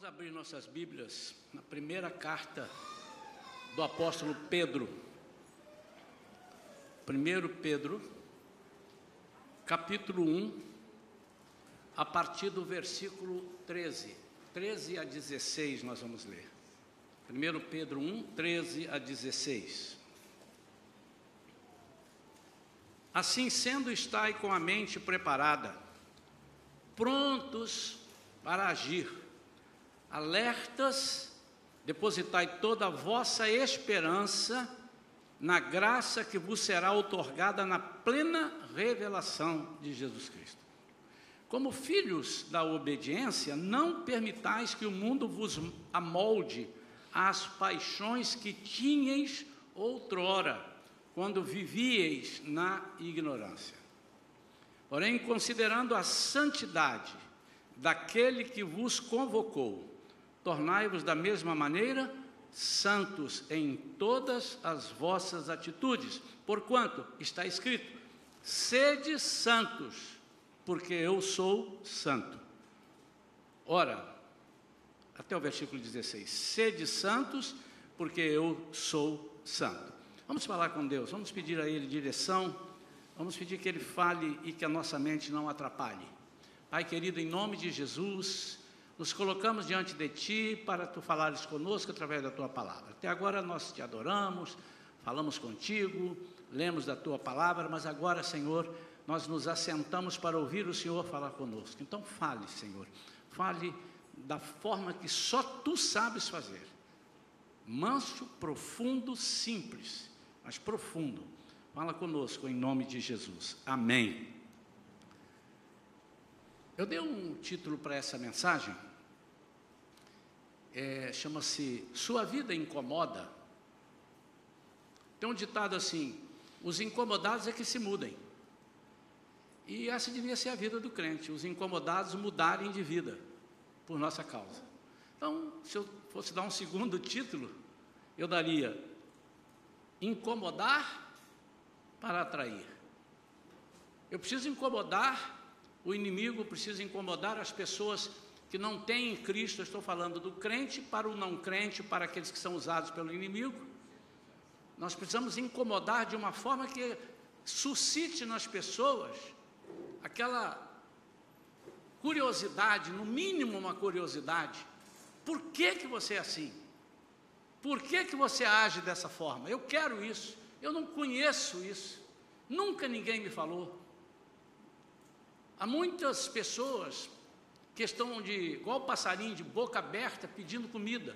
Vamos abrir nossas Bíblias na primeira carta do apóstolo Pedro. 1 Pedro, capítulo 1, a partir do versículo 13. 13 a 16 nós vamos ler. 1 Pedro 1, 13 a 16. Assim sendo, estai com a mente preparada, prontos para agir, alertas, depositai toda a vossa esperança na graça que vos será otorgada na plena revelação de Jesus Cristo. Como filhos da obediência, não permitais que o mundo vos amolde às paixões que tinhais outrora, quando vivieis na ignorância. Porém, considerando a santidade daquele que vos convocou, tornai-vos da mesma maneira santos em todas as vossas atitudes, porquanto está escrito: sede santos, porque eu sou santo. Ora, até o versículo 16: sede santos, porque eu sou santo. Vamos falar com Deus, vamos pedir a Ele direção, vamos pedir que Ele fale e que a nossa mente não atrapalhe. Pai querido, em nome de Jesus, nos colocamos diante de Ti para Tu falares conosco através da Tua palavra. Até agora nós te adoramos, falamos contigo, lemos da Tua palavra, mas agora, Senhor, nós nos assentamos para ouvir o Senhor falar conosco. Então, fale, Senhor, fale da forma que só Tu sabes fazer. Manso, profundo, simples, mas profundo. Fala conosco em nome de Jesus. Amém. Eu dei um título para essa mensagem, é, chama-se Sua Vida Incomoda. Tem um ditado assim: os incomodados é que se mudem. E essa devia ser a vida do crente, os incomodados mudarem de vida por nossa causa. Então, se eu fosse dar um segundo título, eu daria incomodar para atrair. Eu preciso incomodar o inimigo precisa incomodar as pessoas que não têm Cristo. Eu estou falando do crente para o não crente, para aqueles que são usados pelo inimigo. Nós precisamos incomodar de uma forma que suscite nas pessoas aquela curiosidade, no mínimo uma curiosidade. Por que, que você é assim? Por que, que você age dessa forma? Eu quero isso, eu não conheço isso, nunca ninguém me falou. Há muitas pessoas que estão de igual passarinho de boca aberta pedindo comida.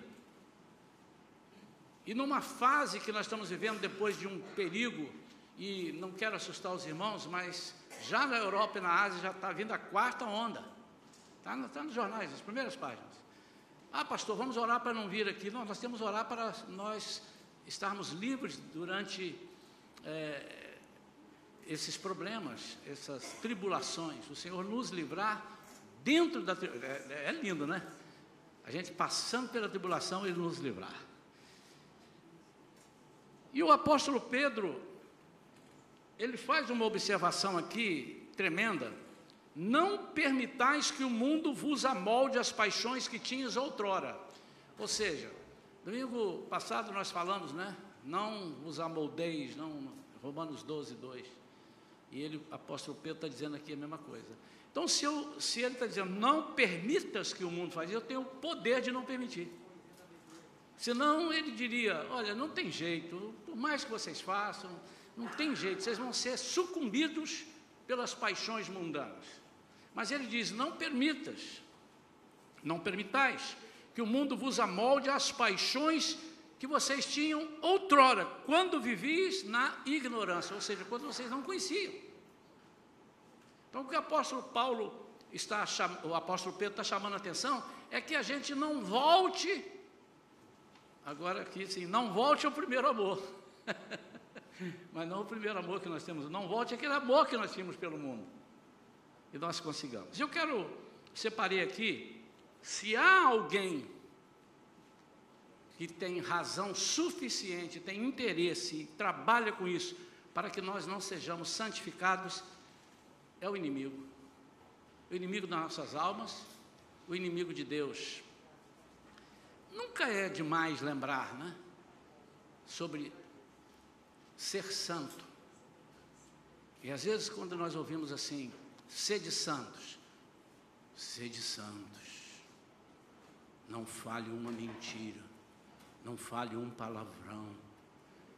E numa fase que nós estamos vivendo depois de um perigo, e não quero assustar os irmãos, mas já na Europa e na Ásia já está vindo a quarta onda. Está tá nos jornais, nas primeiras páginas. Ah, pastor, vamos orar para não vir aqui. Não, nós temos que orar para nós estarmos livres durante é, esses problemas, essas tribulações, o Senhor nos livrar dentro da é, é lindo, né? A gente passando pela tribulação, Ele nos livrar. E o apóstolo Pedro, ele faz uma observação aqui tremenda. Não permitais que o mundo vos amolde as paixões que tinhas outrora. Ou seja, domingo passado nós falamos, né? Não vos amoldeis, não, Romanos 12, 2. E ele, apóstolo Pedro está dizendo aqui a mesma coisa. Então, se, eu, se ele está dizendo, não permitas que o mundo faça, eu tenho o poder de não permitir. Senão ele diria, olha, não tem jeito, por mais que vocês façam, não tem jeito, vocês vão ser sucumbidos pelas paixões mundanas. Mas ele diz, não permitas, não permitais que o mundo vos amolde às paixões que vocês tinham outrora, quando vivis na ignorância, ou seja, quando vocês não conheciam. Então, o que o apóstolo Paulo está o apóstolo Pedro está chamando a atenção é que a gente não volte, agora aqui sim, não volte ao primeiro amor. Mas não o primeiro amor que nós temos, não volte aquele amor que nós tínhamos pelo mundo. E nós consigamos. Eu quero, separei aqui, se há alguém que tem razão suficiente, tem interesse e trabalha com isso, para que nós não sejamos santificados, é o inimigo. O inimigo das nossas almas, o inimigo de Deus. nunca é demais lembrar, né? Sobre ser santo. E às vezes, quando nós ouvimos assim, sede santos, sede santos, não fale uma mentira, não fale um palavrão,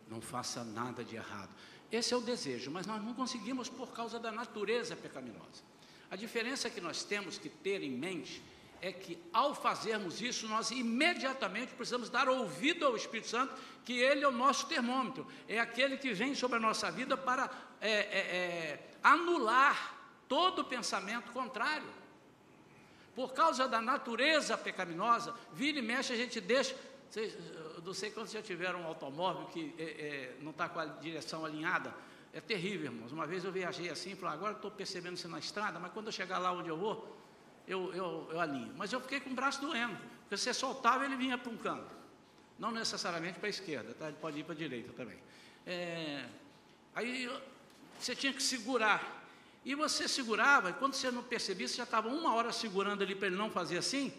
não faça nada de errado. Esse é o desejo, mas nós não conseguimos por causa da natureza pecaminosa. A diferença que nós temos que ter em mente é que ao fazermos isso, nós imediatamente precisamos dar ouvido ao Espírito Santo, que ele é o nosso termômetro, é aquele que vem sobre a nossa vida para é, é, é, anular todo pensamento contrário. Por causa da natureza pecaminosa, vira e mexe, a gente deixa. Vocês, eu não sei quando já tiveram um automóvel que é, é, não está com a direção alinhada. É terrível, irmãos. Uma vez eu viajei assim, falei, agora estou percebendo isso na estrada, mas quando eu chegar lá onde eu vou, eu, eu, eu alinho. Mas eu fiquei com o braço doendo, porque você soltava ele vinha para um canto. Não necessariamente para a esquerda, tá? ele pode ir para a direita também. É, aí você tinha que segurar. E você segurava, e quando você não percebia, você já estava uma hora segurando ali para ele não fazer assim.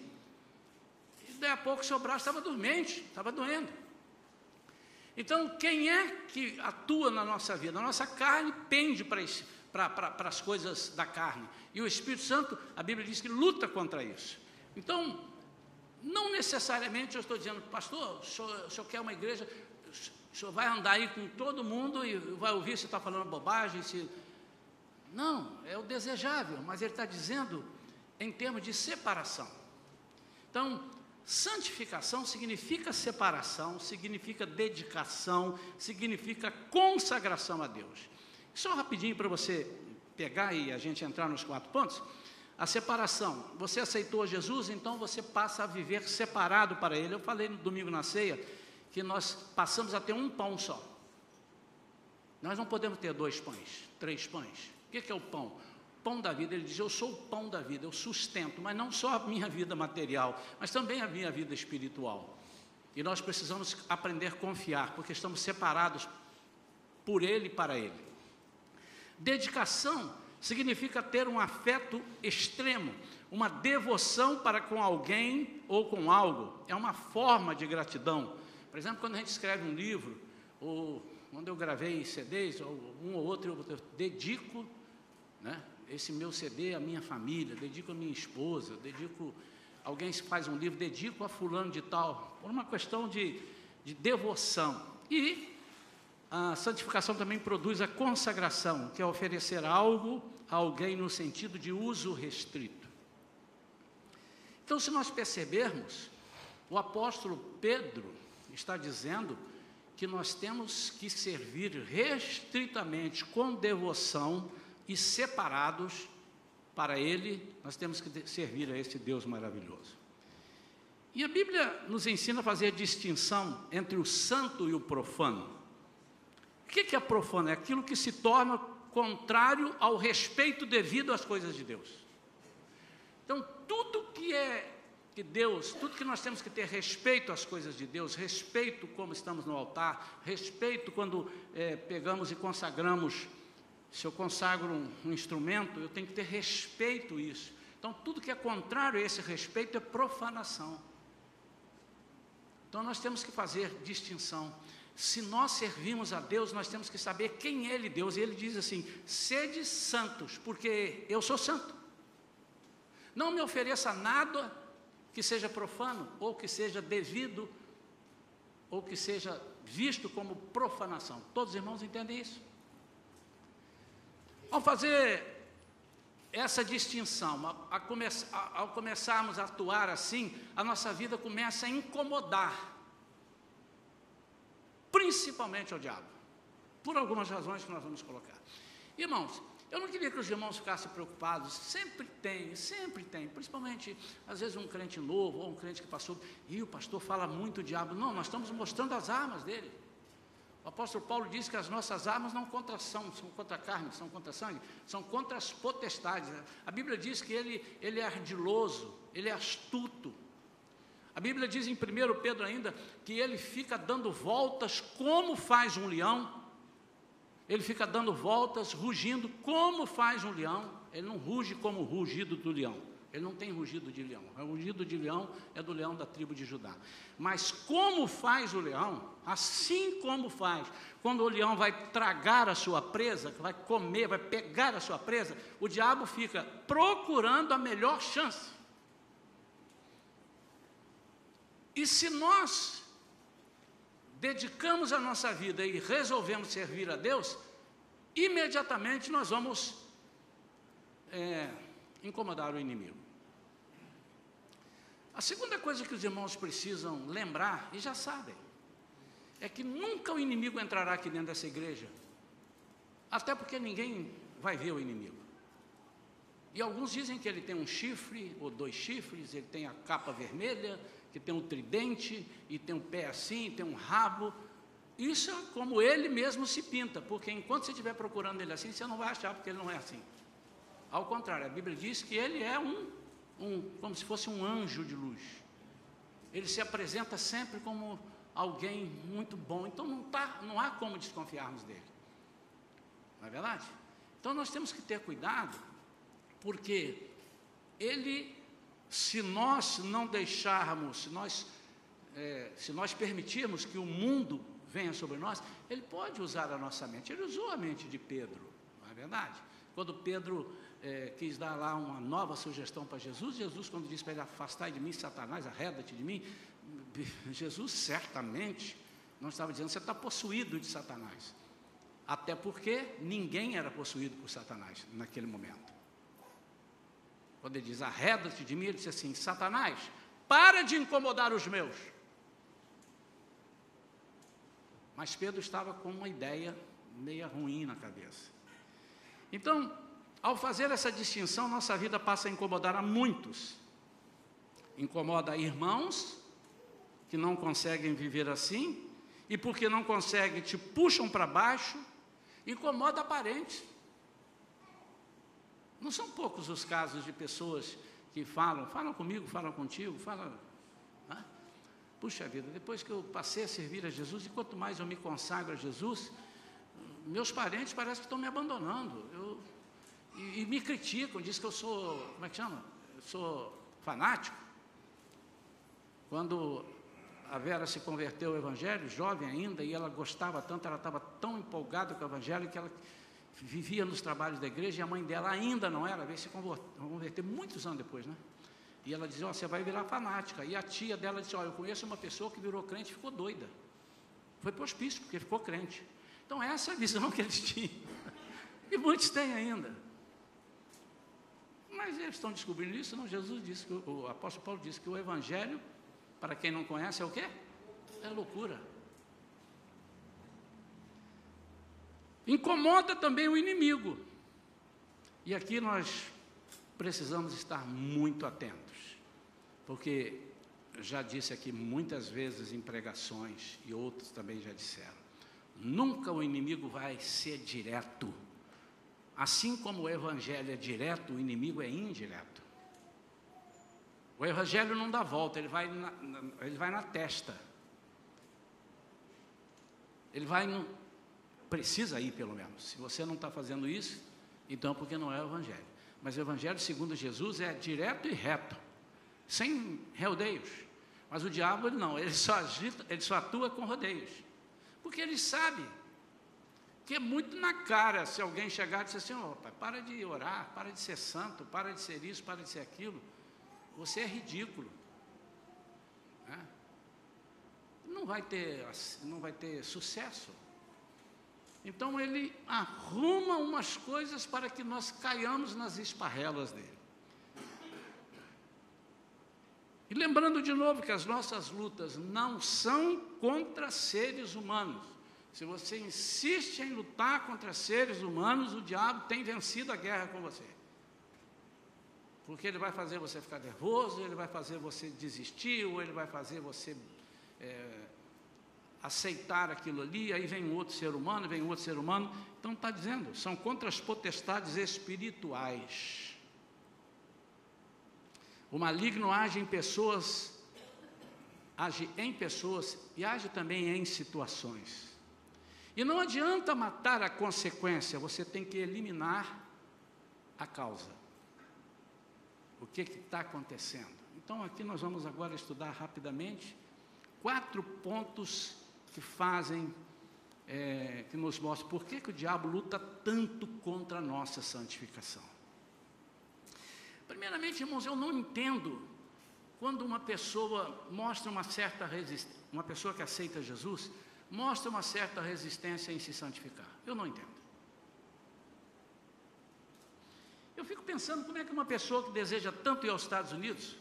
Daí a pouco seu braço estava dormente, estava doendo. Então, quem é que atua na nossa vida? A nossa carne pende para isso para as coisas da carne. E o Espírito Santo, a Bíblia diz que luta contra isso. Então, não necessariamente eu estou dizendo, pastor, o senhor, o senhor quer uma igreja, o senhor vai andar aí com todo mundo e vai ouvir se está falando bobagem, se. Não, é o desejável, mas ele está dizendo em termos de separação. Então, santificação significa separação, significa dedicação, significa consagração a Deus. Só rapidinho para você pegar e a gente entrar nos quatro pontos. A separação. Você aceitou Jesus, então você passa a viver separado para Ele. Eu falei no domingo na ceia que nós passamos a ter um pão só. Nós não podemos ter dois pães, três pães. O que é o pão? Pão da vida. Ele diz: Eu sou o pão da vida, eu sustento, mas não só a minha vida material, mas também a minha vida espiritual. E nós precisamos aprender a confiar, porque estamos separados por Ele e para Ele. Dedicação significa ter um afeto extremo, uma devoção para com alguém ou com algo. É uma forma de gratidão. Por exemplo, quando a gente escreve um livro, ou quando eu gravei CDs, ou um ou outro, eu dedico né, esse meu CD à minha família, dedico à minha esposa, dedico. Alguém faz um livro, dedico a fulano de tal, por uma questão de, de devoção. E a santificação também produz a consagração, que é oferecer algo a alguém no sentido de uso restrito. Então, se nós percebermos, o apóstolo Pedro está dizendo que nós temos que servir restritamente, com devoção e separados para Ele, nós temos que servir a esse Deus maravilhoso. E a Bíblia nos ensina a fazer a distinção entre o santo e o profano. O que é profano? É aquilo que se torna contrário ao respeito devido às coisas de Deus. Então, tudo que é que Deus, tudo que nós temos que ter respeito às coisas de Deus, respeito como estamos no altar, respeito quando é, pegamos e consagramos. Se eu consagro um, um instrumento, eu tenho que ter respeito a isso. Então, tudo que é contrário a esse respeito é profanação. Então, nós temos que fazer distinção se nós servimos a Deus, nós temos que saber quem é Ele, Deus. E Ele diz assim: sede santos, porque eu sou santo. Não me ofereça nada que seja profano, ou que seja devido, ou que seja visto como profanação. Todos os irmãos entendem isso? Ao fazer essa distinção, ao começarmos a atuar assim, a nossa vida começa a incomodar principalmente ao diabo, por algumas razões que nós vamos colocar. Irmãos, eu não queria que os irmãos ficassem preocupados, sempre tem, sempre tem, principalmente às vezes um crente novo ou um crente que passou, e o pastor fala muito diabo. Não, nós estamos mostrando as armas dele. O apóstolo Paulo diz que as nossas armas não contra são, são contra carne, são contra sangue, são contra as potestades. A Bíblia diz que ele, ele é ardiloso, ele é astuto, a Bíblia diz em 1 Pedro ainda que ele fica dando voltas como faz um leão. Ele fica dando voltas, rugindo como faz um leão. Ele não ruge como o rugido do leão. Ele não tem rugido de leão. O rugido de leão é do leão da tribo de Judá. Mas como faz o leão? Assim como faz. Quando o leão vai tragar a sua presa, vai comer, vai pegar a sua presa, o diabo fica procurando a melhor chance. E se nós dedicamos a nossa vida e resolvemos servir a Deus, imediatamente nós vamos incomodar o inimigo. A segunda coisa que os irmãos precisam lembrar, e já sabem, é que nunca o inimigo entrará aqui dentro dessa igreja, até porque ninguém vai ver o inimigo. E alguns dizem que ele tem um chifre ou dois chifres, ele tem a capa vermelha, que tem um tridente e tem um pé assim, tem um rabo. Isso é como ele mesmo se pinta, porque enquanto você estiver procurando ele assim, você não vai achar, porque ele não é assim. Ao contrário, a Bíblia diz que ele é um um, como se fosse um anjo de luz. Ele se apresenta sempre como alguém muito bom. Então não, tá, não há como desconfiarmos dele. Não é verdade? Então nós temos que ter cuidado, porque ele, se nós não deixarmos, se nós, é, se nós permitirmos que o mundo venha sobre nós, ele pode usar a nossa mente. Ele usou a mente de Pedro, não é verdade? Quando Pedro é, quis dar lá uma nova sugestão para Jesus. Jesus, quando disse para ele afastar de mim, Satanás, arreda-te de mim, Jesus certamente não estava dizendo você está possuído de Satanás. Até porque ninguém era possuído por Satanás naquele momento. Quando ele diz arreda-te de mim, ele disse assim: Satanás, para de incomodar os meus. Mas Pedro estava com uma ideia meia ruim na cabeça. Então, ao fazer essa distinção, nossa vida passa a incomodar a muitos. Incomoda irmãos que não conseguem viver assim, e porque não conseguem, te puxam para baixo, incomoda parentes. Não são poucos os casos de pessoas que falam, falam comigo, falam contigo, falam. Né? Puxa vida, depois que eu passei a servir a Jesus, e quanto mais eu me consagro a Jesus, meus parentes parecem que estão me abandonando. Eu, e, e me criticam, dizem que eu sou, como é que chama? Eu sou fanático. Quando a Vera se converteu ao Evangelho, jovem ainda, e ela gostava tanto, ela estava tão empolgada com o Evangelho que ela vivia nos trabalhos da igreja e a mãe dela ainda não era, veio se converter muitos anos depois, né? E ela dizia: oh, você vai virar fanática. E a tia dela disse: oh, eu conheço uma pessoa que virou crente e ficou doida. Foi para o hospício, porque ficou crente. Então, essa é a visão que eles tinham. E muitos têm ainda. Mas eles estão descobrindo isso, não? Jesus disse, que, o apóstolo Paulo disse que o Evangelho, para quem não conhece, é o quê? É loucura. Incomoda também o inimigo. E aqui nós precisamos estar muito atentos, porque já disse aqui muitas vezes em pregações, e outros também já disseram, nunca o inimigo vai ser direto Assim como o evangelho é direto, o inimigo é indireto. O evangelho não dá volta, ele vai na, ele vai na testa. Ele vai no, precisa ir pelo menos. Se você não está fazendo isso, então é porque não é o evangelho. Mas o evangelho segundo Jesus é direto e reto, sem rodeios. Mas o diabo ele não, ele só agita, ele só atua com rodeios. Porque ele sabe que é muito na cara se alguém chegar e disser assim, oh, pai, para de orar, para de ser santo, para de ser isso, para de ser aquilo. Você é ridículo. É? Não vai ter, não vai ter sucesso. Então ele arruma umas coisas para que nós caiamos nas esparrelas dele. E lembrando de novo que as nossas lutas não são contra seres humanos se você insiste em lutar contra seres humanos, o diabo tem vencido a guerra com você. Porque ele vai fazer você ficar nervoso, ele vai fazer você desistir, ou ele vai fazer você é, aceitar aquilo ali, aí vem outro ser humano, vem outro ser humano. Então está dizendo, são contra as potestades espirituais. O maligno age em pessoas, age em pessoas e age também em situações. E não adianta matar a consequência, você tem que eliminar a causa. o que está acontecendo. Então, aqui nós vamos agora estudar rapidamente quatro pontos que fazem, é, que nos mostram por que, que o diabo luta tanto contra a nossa santificação. Primeiramente, irmãos, eu não entendo quando uma pessoa mostra uma certa resistência, uma pessoa que aceita Jesus, mostra uma certa resistência em se santificar. Eu não entendo. Eu fico pensando como é que uma pessoa que deseja tanto ir aos Estados Unidos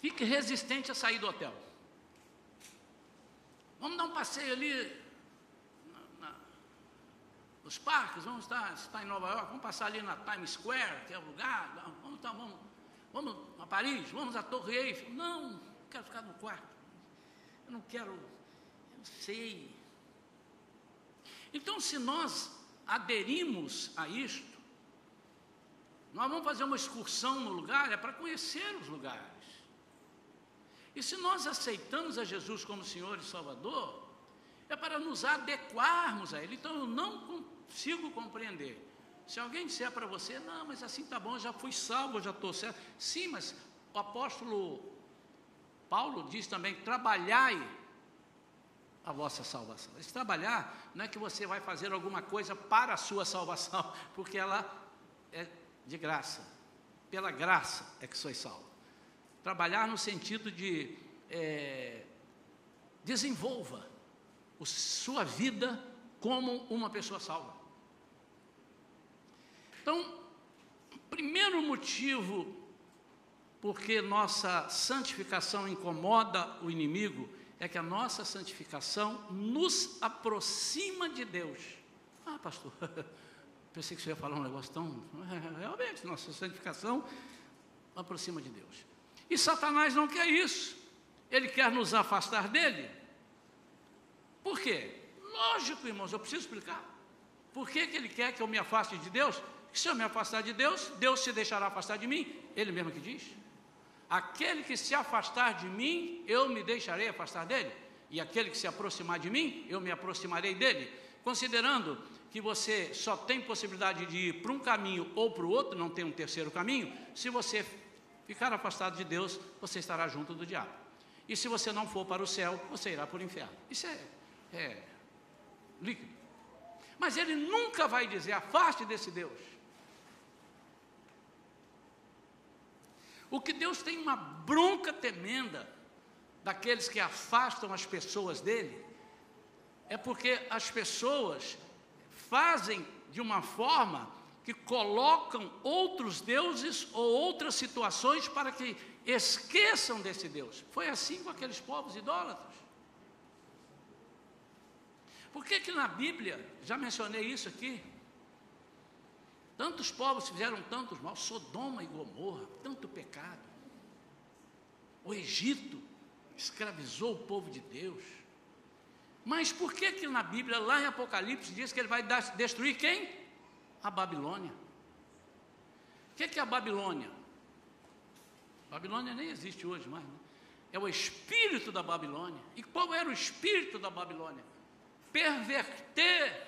fique resistente a sair do hotel. Vamos dar um passeio ali na, na, nos parques, vamos estar, estar em Nova York, vamos passar ali na Times Square, que é o lugar, vamos, estar, vamos, vamos a Paris, vamos à Torre Eiffel. Não, quero ficar no quarto. Eu não quero, eu sei. Então, se nós aderimos a isto, nós vamos fazer uma excursão no lugar, é para conhecer os lugares. E se nós aceitamos a Jesus como Senhor e Salvador, é para nos adequarmos a Ele. Então eu não consigo compreender. Se alguém disser para você, não, mas assim está bom, já fui salvo, já estou certo. Sim, mas o apóstolo Paulo diz também: trabalhai a vossa salvação. Esse trabalhar não é que você vai fazer alguma coisa para a sua salvação, porque ela é de graça. Pela graça é que sois salvo. Trabalhar no sentido de é, desenvolva a sua vida como uma pessoa salva. Então, primeiro motivo porque nossa santificação incomoda o inimigo é que a nossa santificação nos aproxima de Deus. Ah, pastor, pensei que você ia falar um negócio tão. Realmente, nossa santificação aproxima de Deus. E Satanás não quer isso. Ele quer nos afastar dele. Por quê? Lógico, irmãos, eu preciso explicar. Por que, que ele quer que eu me afaste de Deus? Que se eu me afastar de Deus, Deus se deixará afastar de mim. Ele mesmo que diz. Aquele que se afastar de mim, eu me deixarei afastar dele. E aquele que se aproximar de mim, eu me aproximarei dele. Considerando que você só tem possibilidade de ir para um caminho ou para o outro, não tem um terceiro caminho, se você ficar afastado de Deus, você estará junto do diabo. E se você não for para o céu, você irá para o inferno. Isso é, é líquido. Mas ele nunca vai dizer, afaste desse Deus. O que Deus tem uma bronca tremenda daqueles que afastam as pessoas dele, é porque as pessoas fazem de uma forma que colocam outros deuses ou outras situações para que esqueçam desse Deus. Foi assim com aqueles povos idólatras. Por que que na Bíblia, já mencionei isso aqui, Tantos povos fizeram tantos mal, Sodoma e Gomorra, tanto pecado. O Egito escravizou o povo de Deus. Mas por que que na Bíblia, lá em Apocalipse, diz que ele vai destruir quem? A Babilônia. O que, que é a Babilônia? A Babilônia nem existe hoje mais, né? É o espírito da Babilônia. E qual era o espírito da Babilônia? Perverter,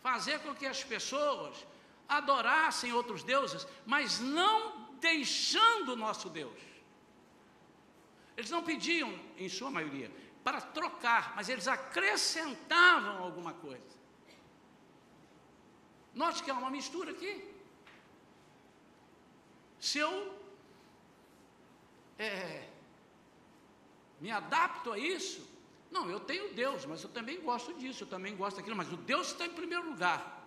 fazer com que as pessoas adorassem outros deuses, mas não deixando o nosso Deus. Eles não pediam, em sua maioria, para trocar, mas eles acrescentavam alguma coisa. Note que há uma mistura aqui. Se eu é, me adapto a isso, não, eu tenho Deus, mas eu também gosto disso, eu também gosto daquilo, mas o Deus está em primeiro lugar.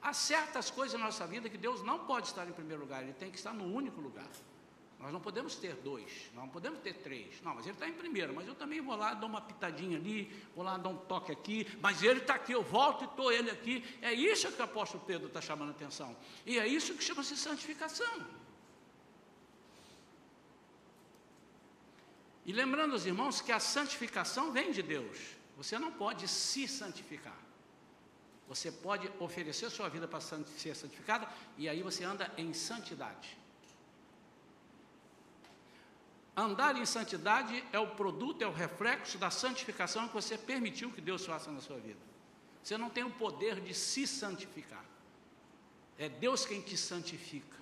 Há certas coisas na nossa vida que Deus não pode estar em primeiro lugar, Ele tem que estar no único lugar. Nós não podemos ter dois, não podemos ter três. Não, mas ele está em primeiro, mas eu também vou lá, dou uma pitadinha ali, vou lá dar um toque aqui, mas ele está aqui, eu volto e estou ele aqui. É isso que o apóstolo Pedro está chamando a atenção. E é isso que chama-se santificação. E lembrando os irmãos que a santificação vem de Deus. Você não pode se santificar. Você pode oferecer sua vida para ser santificada e aí você anda em santidade. Andar em santidade é o produto, é o reflexo da santificação que você permitiu que Deus faça na sua vida. Você não tem o poder de se santificar. É Deus quem te santifica.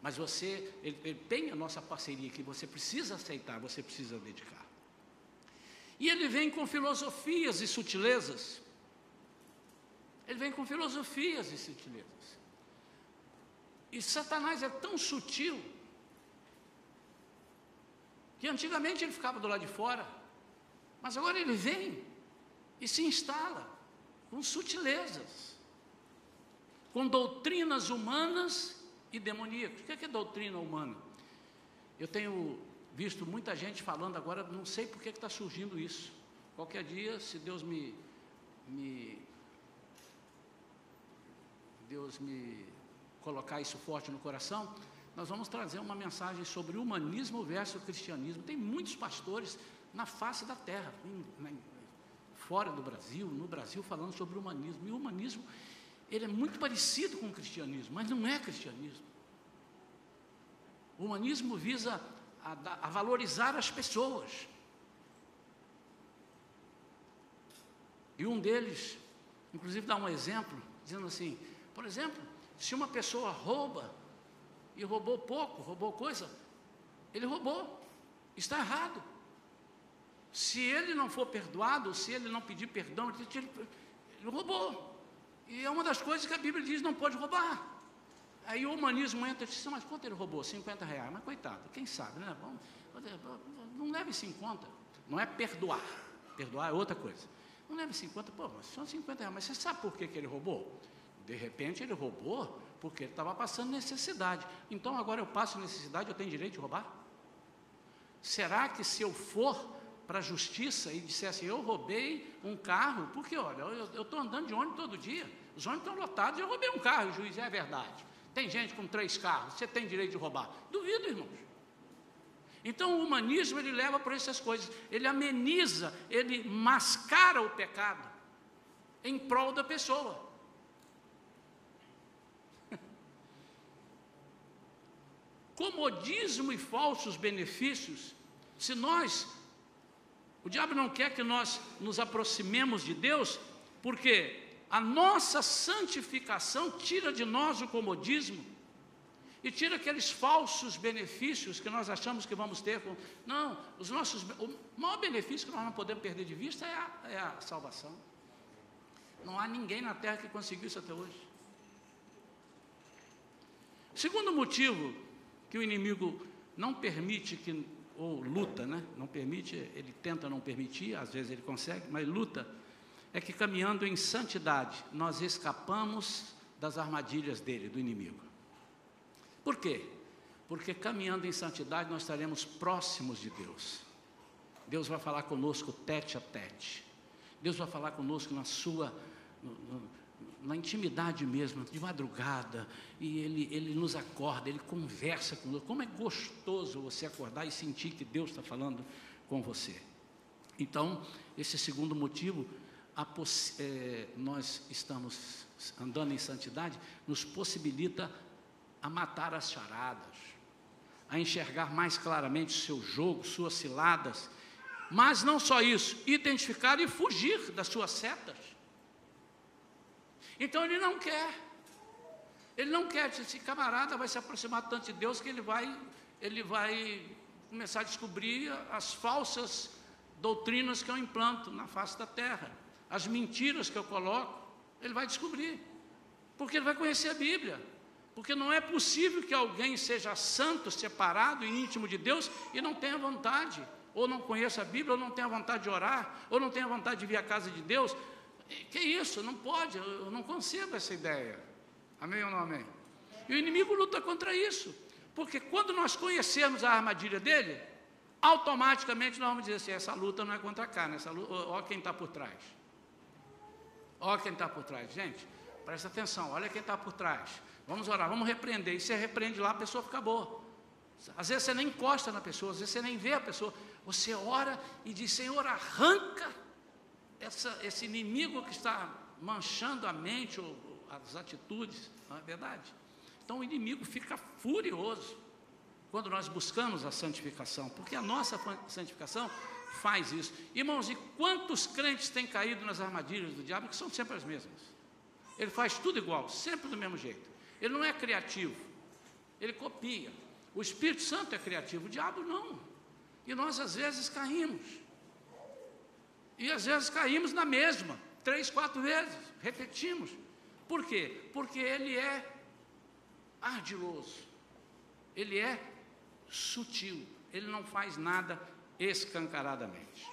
Mas você, ele, ele tem a nossa parceria que você precisa aceitar, você precisa dedicar. E ele vem com filosofias e sutilezas. Ele vem com filosofias e sutilezas. E Satanás é tão sutil que antigamente ele ficava do lado de fora, mas agora ele vem e se instala com sutilezas, com doutrinas humanas e demoníacas. O que é, que é doutrina humana? Eu tenho visto muita gente falando agora, não sei por que está surgindo isso. Qualquer dia, se Deus me, me Deus me colocar isso forte no coração, nós vamos trazer uma mensagem sobre humanismo versus cristianismo. Tem muitos pastores na face da terra, fora do Brasil, no Brasil, falando sobre humanismo. E o humanismo, ele é muito parecido com o cristianismo, mas não é cristianismo. O humanismo visa a, a valorizar as pessoas. E um deles, inclusive, dá um exemplo, dizendo assim: por exemplo, se uma pessoa rouba, e roubou pouco, roubou coisa, ele roubou, está errado. Se ele não for perdoado, se ele não pedir perdão, ele, ele, ele roubou. E é uma das coisas que a Bíblia diz: não pode roubar. Aí o humanismo entra e diz: mas quanto ele roubou? 50 reais. Mas coitado, quem sabe, né? Vamos, não leve isso em conta. Não é perdoar. Perdoar é outra coisa. Não leve isso em conta, pô, mas são 50 reais. Mas você sabe por que, que ele roubou? De repente ele roubou porque ele estava passando necessidade. Então agora eu passo necessidade, eu tenho direito de roubar? Será que se eu for para a justiça e disser assim, eu roubei um carro, porque olha, eu estou andando de ônibus todo dia, os ônibus estão lotados, eu roubei um carro, o juiz, é verdade. Tem gente com três carros, você tem direito de roubar. Duvido, irmãos. Então o humanismo ele leva para essas coisas, ele ameniza, ele mascara o pecado em prol da pessoa. Comodismo e falsos benefícios, se nós o diabo não quer que nós nos aproximemos de Deus, porque a nossa santificação tira de nós o comodismo e tira aqueles falsos benefícios que nós achamos que vamos ter. Com... Não, os nossos, o maior benefício que nós não podemos perder de vista é a, é a salvação. Não há ninguém na terra que conseguiu isso até hoje. Segundo motivo que o inimigo não permite que ou luta, né? Não permite, ele tenta não permitir, às vezes ele consegue, mas luta. É que caminhando em santidade, nós escapamos das armadilhas dele, do inimigo. Por quê? Porque caminhando em santidade nós estaremos próximos de Deus. Deus vai falar conosco tete a tete. Deus vai falar conosco na sua, na intimidade mesmo, de madrugada, e ele, ele nos acorda, ele conversa conosco. Como é gostoso você acordar e sentir que Deus está falando com você. Então, esse segundo motivo, é, nós estamos andando em santidade, nos possibilita a matar as charadas, a enxergar mais claramente o seu jogo, suas ciladas, mas não só isso, identificar e fugir das suas setas. Então ele não quer. Ele não quer, esse camarada vai se aproximar tanto de Deus que ele vai, ele vai começar a descobrir as falsas doutrinas que eu implanto na face da terra, as mentiras que eu coloco, ele vai descobrir, porque ele vai conhecer a Bíblia. Porque não é possível que alguém seja santo, separado e íntimo de Deus e não tenha vontade, ou não conheça a Bíblia, ou não tenha vontade de orar, ou não tenha vontade de vir à casa de Deus, que isso? Não pode, eu não concebo essa ideia. Amém ou não amém? E o inimigo luta contra isso. Porque quando nós conhecermos a armadilha dele, automaticamente nós vamos dizer assim: essa luta não é contra a carne, essa luta, ó, quem está por trás. Ó quem está por trás. Gente, presta atenção, olha quem está por trás. Vamos orar, vamos repreender. E você repreende lá, a pessoa fica boa. Às vezes você nem encosta na pessoa, às vezes você nem vê a pessoa. Você ora e diz: Senhor, arranca essa, esse inimigo que está manchando a mente ou as atitudes, não é verdade? Então o inimigo fica furioso quando nós buscamos a santificação, porque a nossa santificação faz isso. Irmãos, e quantos crentes têm caído nas armadilhas do diabo, que são sempre as mesmas? Ele faz tudo igual, sempre do mesmo jeito. Ele não é criativo, ele copia. O Espírito Santo é criativo, o diabo não. E nós às vezes caímos. E às vezes caímos na mesma, três, quatro vezes, repetimos. Por quê? Porque ele é ardiloso, ele é sutil, ele não faz nada escancaradamente.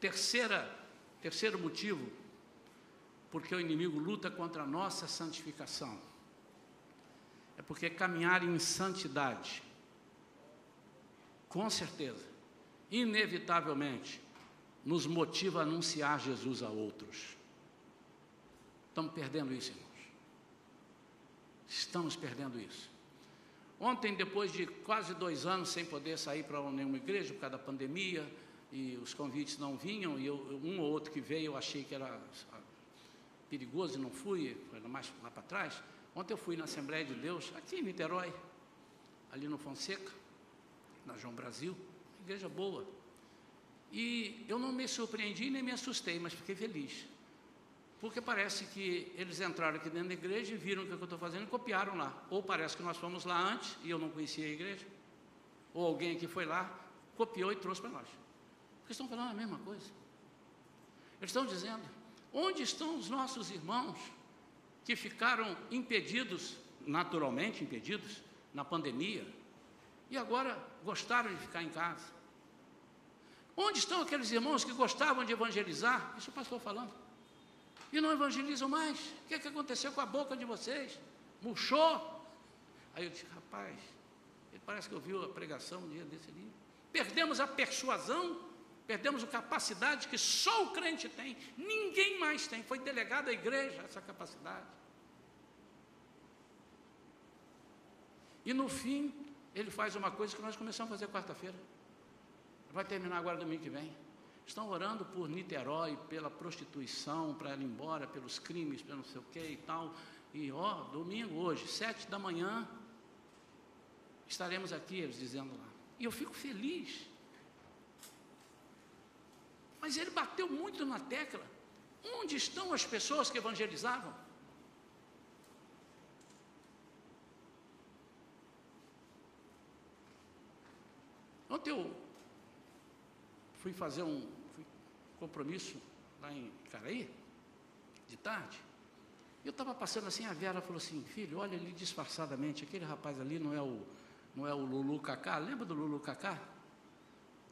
Terceira, terceiro motivo, porque o inimigo luta contra a nossa santificação, é porque caminhar em santidade, com certeza, inevitavelmente, nos motiva a anunciar Jesus a outros. Estamos perdendo isso, irmãos. Estamos perdendo isso. Ontem, depois de quase dois anos sem poder sair para nenhuma igreja por causa da pandemia, e os convites não vinham, e eu, um ou outro que veio eu achei que era perigoso e não fui, foi mais lá para trás. Ontem eu fui na Assembleia de Deus, aqui em Niterói, ali no Fonseca, na João Brasil, igreja boa. E eu não me surpreendi nem me assustei, mas fiquei feliz. Porque parece que eles entraram aqui dentro da igreja e viram o que eu estou fazendo e copiaram lá. Ou parece que nós fomos lá antes e eu não conhecia a igreja. Ou alguém que foi lá, copiou e trouxe para nós. Porque estão falando a mesma coisa. Eles estão dizendo: onde estão os nossos irmãos que ficaram impedidos, naturalmente impedidos, na pandemia, e agora gostaram de ficar em casa? Onde estão aqueles irmãos que gostavam de evangelizar? Isso o pastor falando e não evangelizam mais. O que, é que aconteceu com a boca de vocês? Murchou? Aí eu disse, rapaz, ele parece que ouviu a pregação um dia desse ali. Perdemos a persuasão, perdemos a capacidade que só o crente tem, ninguém mais tem. Foi delegado à igreja essa capacidade. E no fim, ele faz uma coisa que nós começamos a fazer quarta-feira. Vai terminar agora domingo que vem estão orando por Niterói, pela prostituição, para ela ir embora, pelos crimes, pelo não sei o que e tal. E ó, domingo hoje, sete da manhã, estaremos aqui, eles dizendo lá. E eu fico feliz. Mas ele bateu muito na tecla. Onde estão as pessoas que evangelizavam? Ontem eu fui fazer um fui, compromisso lá em Caraí, de tarde. Eu estava passando assim, a Vera falou assim, filho, olha ali disfarçadamente, aquele rapaz ali não é o, não é o Lulu Cacá, lembra do Lulu Cacá?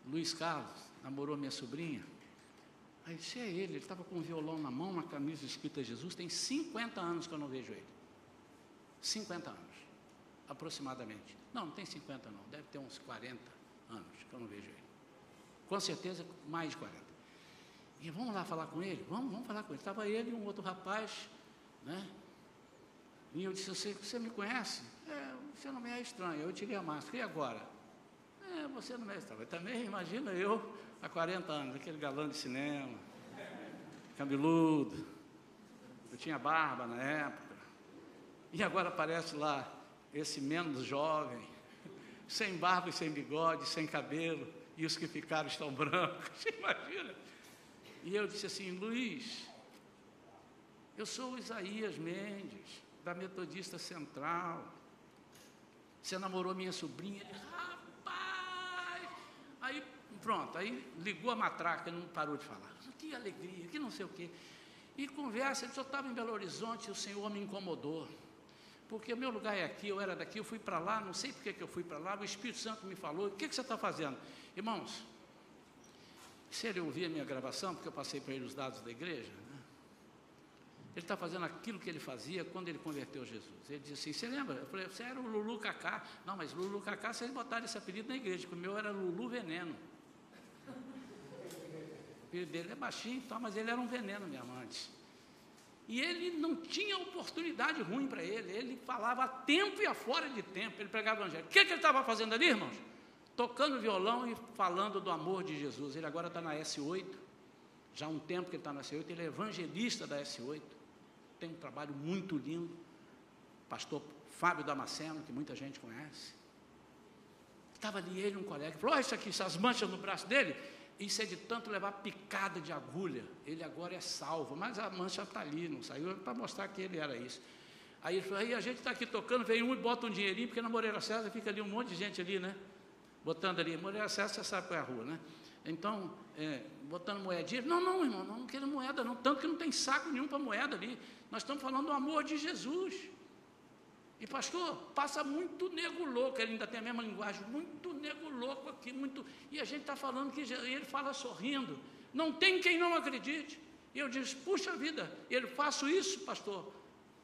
Luiz Carlos, namorou minha sobrinha. Aí disse, é ele, ele estava com um violão na mão, uma camisa escrita Jesus, tem 50 anos que eu não vejo ele. 50 anos, aproximadamente. Não, não tem 50 não, deve ter uns 40 anos que eu não vejo ele. Com certeza, mais de 40. E vamos lá falar com ele? Vamos, vamos falar com ele. Estava ele e um outro rapaz, né? E eu disse, você, você me conhece? É, você não me é estranho. Eu tirei a máscara. E agora? É, você não me é estranho. Também, imagina eu, há 40 anos, aquele galã de cinema, cabeludo. Eu tinha barba na época. E agora aparece lá esse menos jovem, sem barba e sem bigode, sem cabelo e os que ficaram estão brancos. Imagina? E eu disse assim, Luiz, eu sou o Isaías Mendes, da Metodista Central. Você namorou minha sobrinha? Ele, rapaz! Aí, pronto, aí ligou a matraca, não parou de falar. Que alegria, que não sei o quê. E conversa, ele só estava em Belo Horizonte, o Senhor me incomodou porque o meu lugar é aqui, eu era daqui, eu fui para lá, não sei porque que eu fui para lá, o Espírito Santo me falou, o que, que você está fazendo? Irmãos, se ele ouvir a minha gravação, porque eu passei para ele os dados da igreja, né? ele está fazendo aquilo que ele fazia quando ele converteu Jesus. Ele disse assim, você lembra? Eu falei, você era o Lulu Cacá. Não, mas Lulu Cacá, vocês botaram esse apelido na igreja, porque o meu era Lulu Veneno. O apelido dele é baixinho, tá, mas ele era um veneno mesmo antes. E ele não tinha oportunidade ruim para ele, ele falava a tempo e a fora de tempo, ele pregava o evangelho. O que, que ele estava fazendo ali, irmãos? Tocando violão e falando do amor de Jesus. Ele agora está na S8, já há um tempo que ele está na S8, ele é evangelista da S8, tem um trabalho muito lindo. Pastor Fábio Damasceno, que muita gente conhece. Estava ali ele, um colega, falou: Olha isso aqui, essas manchas no braço dele, isso é de tanto levar picada de agulha. Ele agora é salvo, mas a mancha está ali, não saiu, para mostrar que ele era isso. Aí ele falou, aí a gente está aqui tocando, vem um e bota um dinheirinho, porque na Moreira César fica ali um monte de gente ali, né? Botando ali, César, você sabe qual é a rua, né? Então, é, botando moedinha. Não, não, irmão, não quero moeda, não. Tanto que não tem saco nenhum para moeda ali. Nós estamos falando do amor de Jesus. E pastor, passa muito nego louco, ele ainda tem a mesma linguagem, muito nego louco aqui, muito. E a gente está falando que ele fala sorrindo. Não tem quem não acredite. E eu disse, puxa vida, ele faço isso, pastor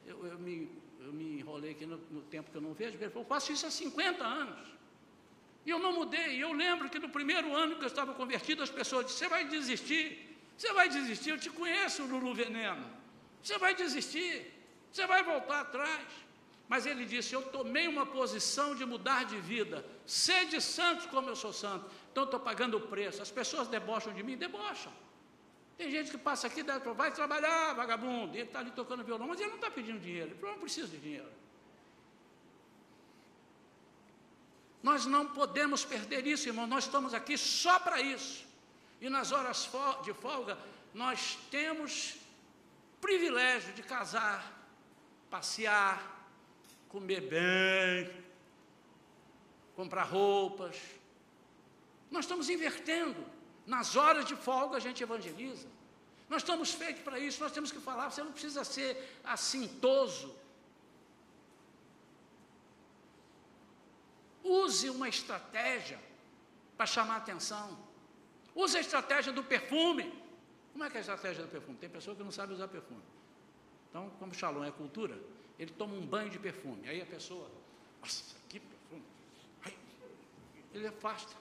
eu, eu, me, eu me enrolei aqui no, no, tempo que eu não vejo, ele falou, faço isso há 50 anos. E eu não mudei. Eu lembro que no primeiro ano que eu estava convertido, as pessoas disseram, você vai desistir, você vai desistir, eu te conheço, Lulu Veneno. Você vai desistir, você vai voltar atrás. Mas ele disse: Eu tomei uma posição de mudar de vida. Sede santos como eu sou santo. Então estou pagando o preço. As pessoas debocham de mim, debocham. Tem gente que passa aqui e vai trabalhar, vagabundo, ele está ali tocando violão, mas ele não está pedindo dinheiro, ele não precisa de dinheiro. Nós não podemos perder isso, irmão, nós estamos aqui só para isso. E nas horas de folga, nós temos privilégio de casar, passear, comer bem, comprar roupas. Nós estamos invertendo. Nas horas de folga a gente evangeliza. Nós estamos feitos para isso, nós temos que falar, você não precisa ser assintoso. Use uma estratégia para chamar atenção. Use a estratégia do perfume. Como é que é a estratégia do perfume? Tem pessoa que não sabe usar perfume. Então, como Shalom é cultura, ele toma um banho de perfume. Aí a pessoa, nossa, que perfume. Aí, ele afasta.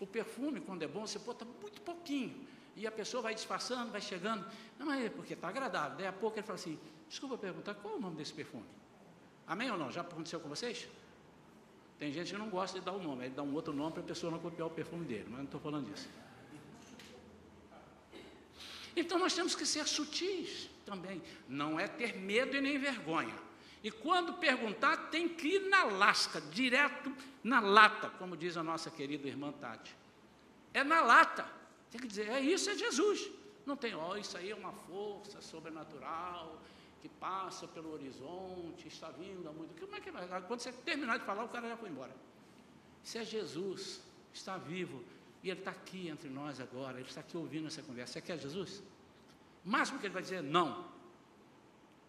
O perfume, quando é bom, você bota muito pouquinho. E a pessoa vai disfarçando, vai chegando. Não, é porque está agradável. Daí a pouco ele fala assim: desculpa perguntar, qual é o nome desse perfume? Amém ou não? Já aconteceu com vocês? Tem gente que não gosta de dar o nome, ele dá um outro nome para a pessoa não copiar o perfume dele, mas não estou falando disso. Então nós temos que ser sutis também. Não é ter medo e nem vergonha. E quando perguntar, tem que ir na lasca, direto na lata, como diz a nossa querida irmã Tati. É na lata. Tem que dizer, é isso, é Jesus. Não tem, ó, oh, isso aí é uma força sobrenatural que passa pelo horizonte, está vindo há muito. Como é que vai? Quando você terminar de falar, o cara já foi embora. Isso é Jesus, está vivo, e Ele está aqui entre nós agora, Ele está aqui ouvindo essa conversa. Você quer Jesus? O máximo que Ele vai dizer, não.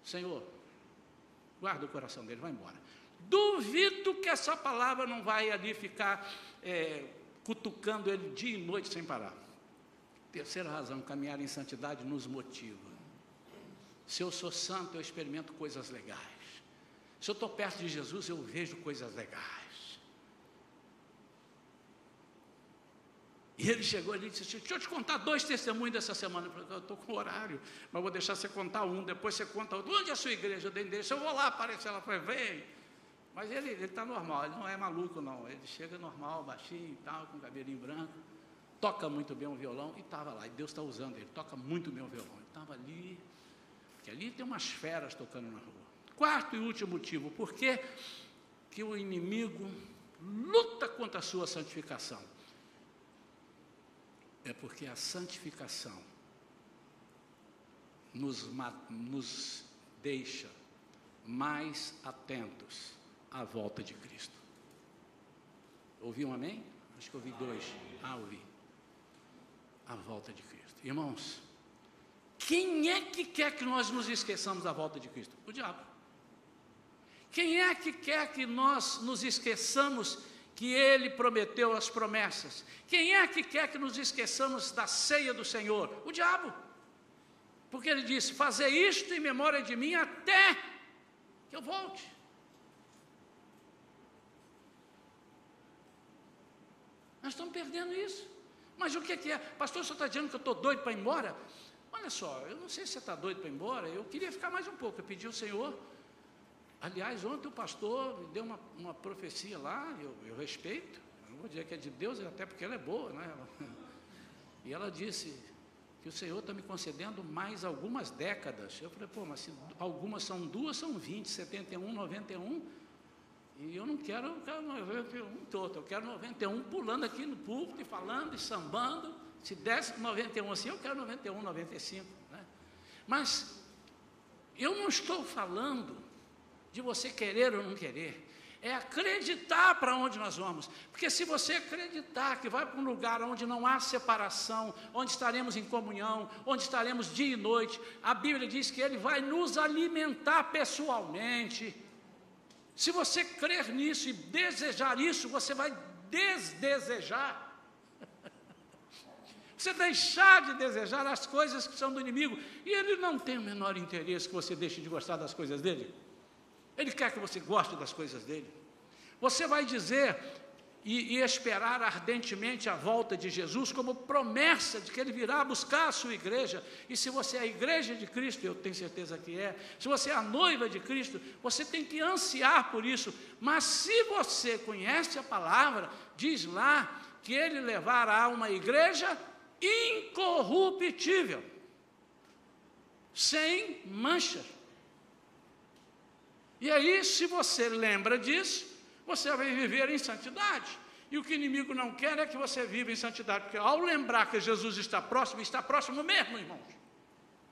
Senhor, guarda o coração dele, vai embora. Duvido que essa palavra não vai ali ficar é, cutucando ele dia e noite sem parar. Terceira razão, caminhar em santidade nos motiva. Se eu sou santo, eu experimento coisas legais. Se eu estou perto de Jesus, eu vejo coisas legais. E ele chegou ali e disse: assim, Deixa eu te contar dois testemunhos dessa semana. Eu falei: Eu estou com horário, mas vou deixar você contar um, depois você conta outro. Onde é a sua igreja? Eu dei eu vou lá aparecer. Ela falou: Vem. Mas ele está normal, ele não é maluco, não. Ele chega normal, baixinho e tal, com cabelinho branco, toca muito bem o violão e estava lá. E Deus está usando ele, toca muito bem o violão. Ele estava ali, porque ali tem umas feras tocando na rua. Quarto e último motivo, por que, que o inimigo luta contra a sua santificação? é porque a santificação nos, nos deixa mais atentos à volta de Cristo. Ouvi um amém? Acho que ouvi dois. Ah, ouvi. A volta de Cristo. Irmãos, quem é que quer que nós nos esqueçamos da volta de Cristo? O diabo. Quem é que quer que nós nos esqueçamos que ele prometeu as promessas. Quem é que quer que nos esqueçamos da ceia do Senhor? O diabo. Porque ele disse: Fazer isto em memória de mim até que eu volte. Nós estamos perdendo isso. Mas o que é que é? Pastor, você está dizendo que eu estou doido para ir embora? Olha só, eu não sei se você está doido para ir embora, eu queria ficar mais um pouco. Eu pedi ao Senhor Aliás, ontem o pastor me deu uma, uma profecia lá, eu, eu respeito, eu não vou dizer que é de Deus, até porque ela é boa, né? E ela disse que o Senhor está me concedendo mais algumas décadas. Eu falei, pô, mas se algumas são duas, são 20, 71, 91. E eu não quero, eu quero 91 todo, eu quero 91 pulando aqui no púlpito e falando e sambando. Se desse 91 assim, eu quero 91, 95. Né? Mas eu não estou falando de você querer ou não querer. É acreditar para onde nós vamos. Porque se você acreditar que vai para um lugar onde não há separação, onde estaremos em comunhão, onde estaremos dia e noite, a Bíblia diz que Ele vai nos alimentar pessoalmente. Se você crer nisso e desejar isso, você vai desdesejar. Você deixar de desejar as coisas que são do inimigo, e ele não tem o menor interesse que você deixe de gostar das coisas dele. Ele quer que você goste das coisas dele. Você vai dizer e, e, esperar ardentemente a volta de Jesus como promessa de que ele virá buscar a sua igreja. E se você é a igreja de Cristo, eu tenho certeza que é, se você é a noiva de Cristo, você tem que ansiar por isso. Mas se você conhece a palavra, diz lá que ele levará uma igreja incorruptível, sem manchas. E aí, se você lembra disso, você vai viver em santidade. E o que o inimigo não quer é que você viva em santidade, porque ao lembrar que Jesus está próximo, está próximo mesmo, irmãos.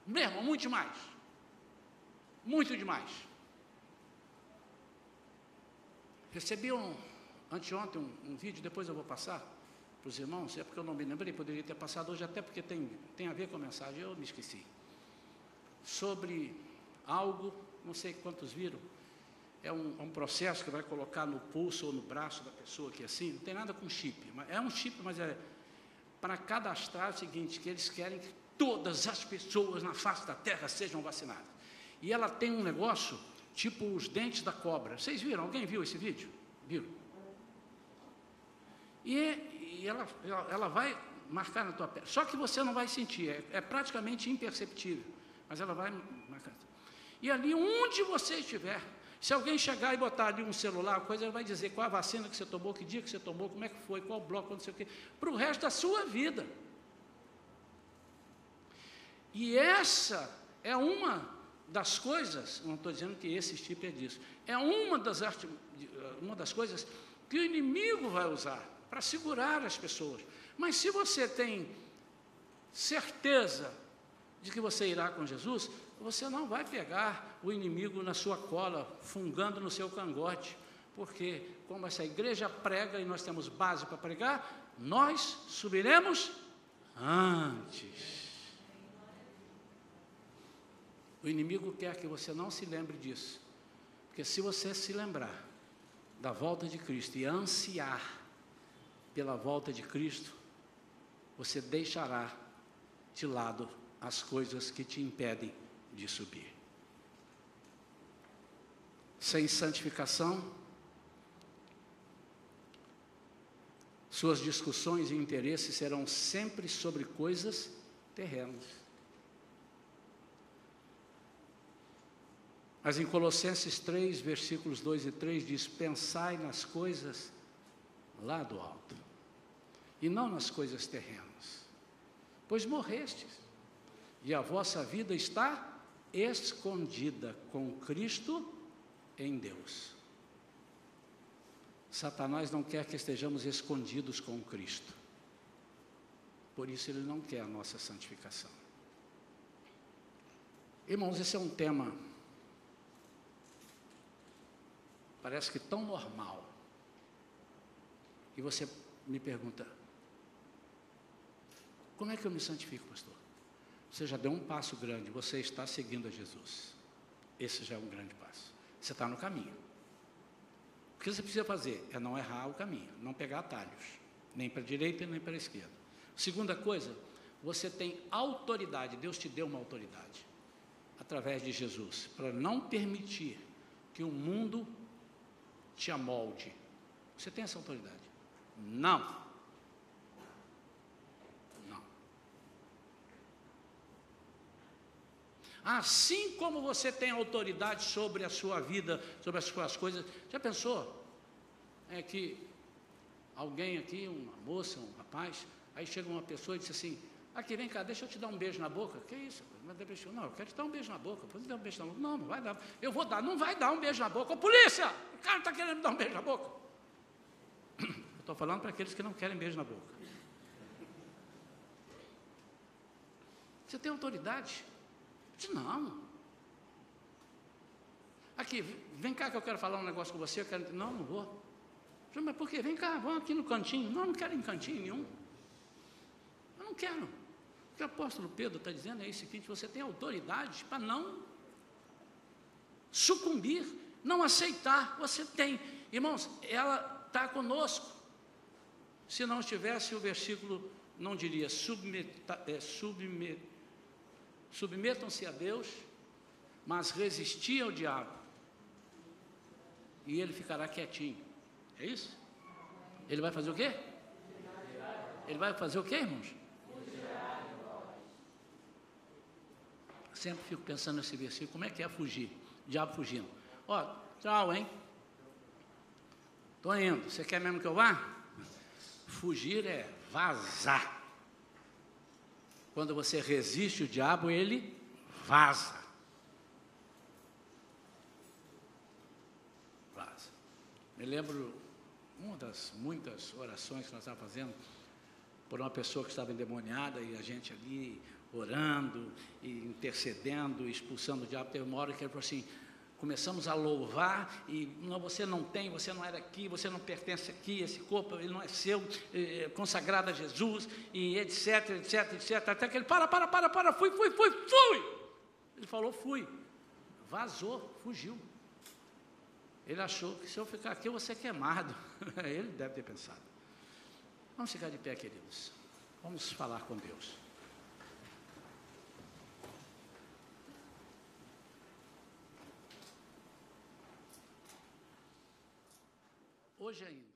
Mesmo, muito demais. Muito demais. Recebi um, anteontem um, um vídeo, depois eu vou passar para os irmãos, é porque eu não me lembrei, poderia ter passado hoje, até porque tem, tem a ver com a mensagem, eu me esqueci. Sobre algo, não sei quantos viram, é um, é um, processo que vai colocar no pulso ou no braço da pessoa que é assim, não tem nada com chip. É um chip, mas é para cadastrar o seguinte, que eles querem que todas as pessoas na face da terra sejam vacinadas. E ela tem um negócio, tipo os dentes da cobra. Vocês viram? Alguém viu esse vídeo? Viram? E, e ela, ela, vai marcar na tua pele. Só que você não vai sentir, é, é praticamente imperceptível. Mas ela vai marcar. E ali onde você estiver, se alguém chegar e botar ali um celular, coisa, vai dizer qual a vacina que você tomou, que dia que você tomou, como é que foi, qual bloco, não sei o quê, para o resto da sua vida. E essa é uma das coisas, não estou dizendo que esse tipo é disso, é uma das, uma das coisas que o inimigo vai usar para segurar as pessoas. Mas se você tem certeza de que você irá com Jesus, você não vai pegar o inimigo na sua cola, fungando no seu cangote, porque como essa igreja prega e nós temos base para pregar, nós subiremos antes. O inimigo quer que você não se lembre disso, porque se você se lembrar da volta de Cristo e ansiar pela volta de Cristo, você deixará de lado as coisas que te impedem de subir. Sem santificação, suas discussões e interesses serão sempre sobre coisas terrenas. Mas em Colossenses 3, versículos 2 e 3 diz: Pensai nas coisas lá do alto, e não nas coisas terrenas, pois morrestes, e a vossa vida está escondida com Cristo em Deus. Satanás não quer que estejamos escondidos com Cristo. Por isso ele não quer a nossa santificação. Irmãos, esse é um tema parece que tão normal. E você me pergunta: como é que eu me santifico, pastor? Você já deu um passo grande, você está seguindo a Jesus. Esse já é um grande passo. Você está no caminho. O que você precisa fazer é não errar o caminho, não pegar atalhos, nem para a direita nem para a esquerda. Segunda coisa, você tem autoridade, Deus te deu uma autoridade, através de Jesus, para não permitir que o mundo te amolde. Você tem essa autoridade? Não. Assim como você tem autoridade sobre a sua vida, sobre as suas coisas. Já pensou? É que alguém aqui, uma moça, um rapaz, aí chega uma pessoa e diz assim: Aqui, vem cá, deixa eu te dar um beijo na boca. Que isso? Não, eu quero te dar um beijo na boca. Pode dar um beijo na boca. Não, não vai dar. Eu vou dar, não vai dar um beijo na boca. Ô, polícia! O cara está querendo me dar um beijo na boca. Estou falando para aqueles que não querem beijo na boca. Você tem autoridade? Disse, não. Aqui, vem cá que eu quero falar um negócio com você. Eu quero... Não, não vou. Mas por quê? Vem cá, vamos aqui no cantinho. Não, não quero em cantinho nenhum. Eu não quero. O que o apóstolo Pedro está dizendo é o seguinte: você tem autoridade para não sucumbir, não aceitar. Você tem. Irmãos, ela está conosco. Se não estivesse, o versículo não diria submeta, é, submet, submetam-se a Deus, mas resisti ao diabo, e ele ficará quietinho. É isso? Ele vai fazer o quê? Ele vai fazer o quê, irmãos? Sempre fico pensando nesse versículo, como é que é fugir? Diabo fugindo. Ó, tchau, hein? Estou indo. Você quer mesmo que eu vá? Fugir é vazar. Quando você resiste o diabo, ele vaza. Vaza. Me lembro uma das muitas orações que nós estávamos fazendo por uma pessoa que estava endemoniada e a gente ali orando e intercedendo, expulsando o diabo. Teve uma hora que ele falou assim: começamos a louvar e não, você não tem, você não era aqui, você não pertence aqui, esse corpo ele não é seu, é, consagrado a Jesus e etc, etc, etc, até que ele para, para, para, para, fui, fui, fui, fui. Ele falou fui, vazou, fugiu. Ele achou que se eu ficar aqui eu vou ser queimado. Ele deve ter pensado. Vamos ficar de pé, queridos. Vamos falar com Deus. Hoje ainda.